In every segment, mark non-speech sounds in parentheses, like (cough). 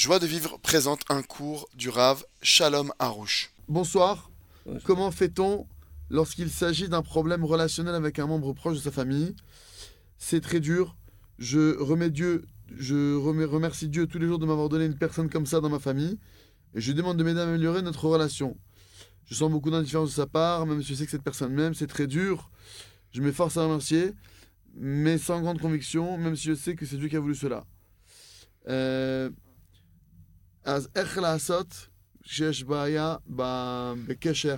Joie de vivre présente un cours du Rav Shalom Harouche. Bonsoir. Comment fait-on lorsqu'il s'agit d'un problème relationnel avec un membre proche de sa famille? C'est très dur. Je remets Dieu, je remercie Dieu tous les jours de m'avoir donné une personne comme ça dans ma famille. Et je lui demande de m'aider à améliorer notre relation. Je sens beaucoup d'indifférence de sa part, même si je sais que cette personne m'aime, c'est très dur. Je m'efforce à remercier, mais sans grande conviction, même si je sais que c'est Dieu qui a voulu cela. אז איך לעשות כשיש בעיה בקשר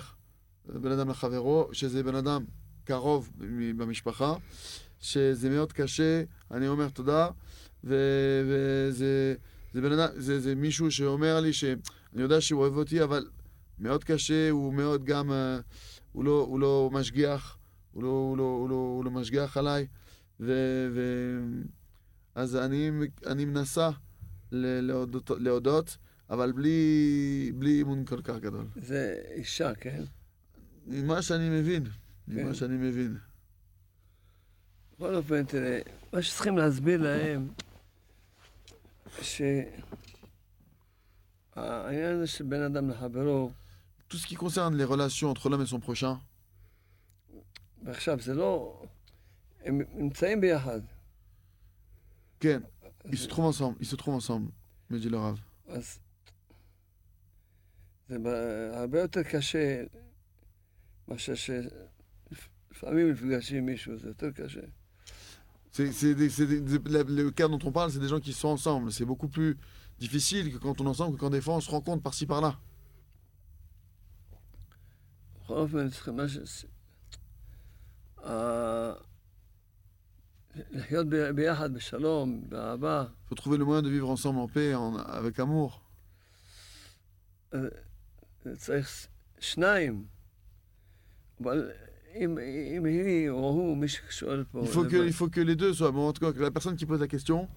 בין אדם לחברו, שזה בן אדם קרוב במשפחה, שזה מאוד קשה, אני אומר תודה, וזה זה בן אדם, זה, זה מישהו שאומר לי שאני יודע שהוא אוהב אותי, אבל מאוד קשה, הוא מאוד גם, הוא לא, הוא לא משגיח, הוא לא, הוא לא, הוא לא, הוא לא משגיח עליי, ו, ו, אז אני, אני מנסה להודות, להודות, אבל בלי, בלי אמון כל כך גדול. זה אישה, כן? ממה שאני מבין, ממה כן. שאני מבין. בכל אופן, תראה, מה שצריכים להסביר להם, שהעניין הזה של בין אדם לחברו, Tout ce qui concerne les relations entre l'homme et son prochain, ועכשיו, זה לא... הם נמצאים ביחד. כן, ils se trouvent ensemble, ils se trouvent ensemble, me dit le Rav. אז זה הרבה יותר קשה מאשר שלפעמים נפגשים עם מישהו, זה יותר קשה. C'est, c'est des- c'est des- des- le cas dont on parle, c'est des gens qui sont ensemble. C'est beaucoup plus difficile que quand on est ensemble, que quand des fois on se rencontre par-ci par-là. Il faut trouver le moyen de vivre ensemble en paix, avec amour. Il faut, que, il faut que les deux soient. En tout cas, que la personne qui pose la question.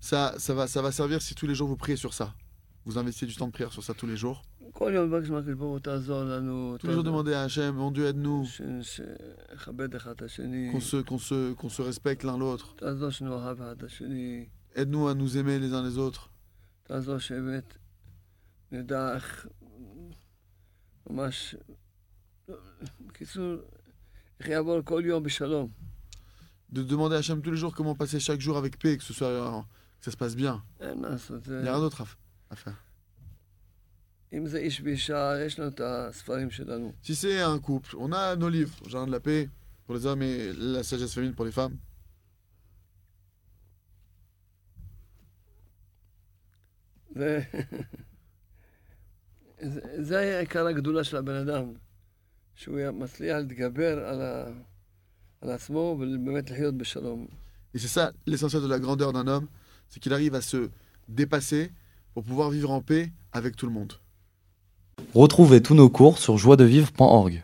Ça, ça, va, ça va servir si tous les jours vous priez sur ça. Vous investissez du temps de prière sur ça tous les jours. Tous les jours, demandez à Hachem, mon Dieu, aide-nous. Qu'on se, respecte l'un l'autre. Aide-nous à nous aimer les uns les autres. De demander à Hachem tous les jours comment passer chaque jour avec paix, que, ce soit, que ça se passe bien. Il n'y a rien d'autre à faire. אם זה איש ואישה, יש לנו את הספרים שלנו. Si c'est un couple, on a nos livres, Jardin de la paix pour les hommes et la sagesse féminine pour les femmes. (laughs) זה, זה, זה היה עיקר הגדולה של הבן אדם, שהוא היה מצליח להתגבר על, ה, על עצמו ובאמת לחיות בשלום. Et c'est ça l'essentiel de la grandeur d'un homme, c'est qu'il arrive à se dépasser pour pouvoir vivre en paix avec tout le monde. Retrouvez tous nos cours sur joiedevivre.org.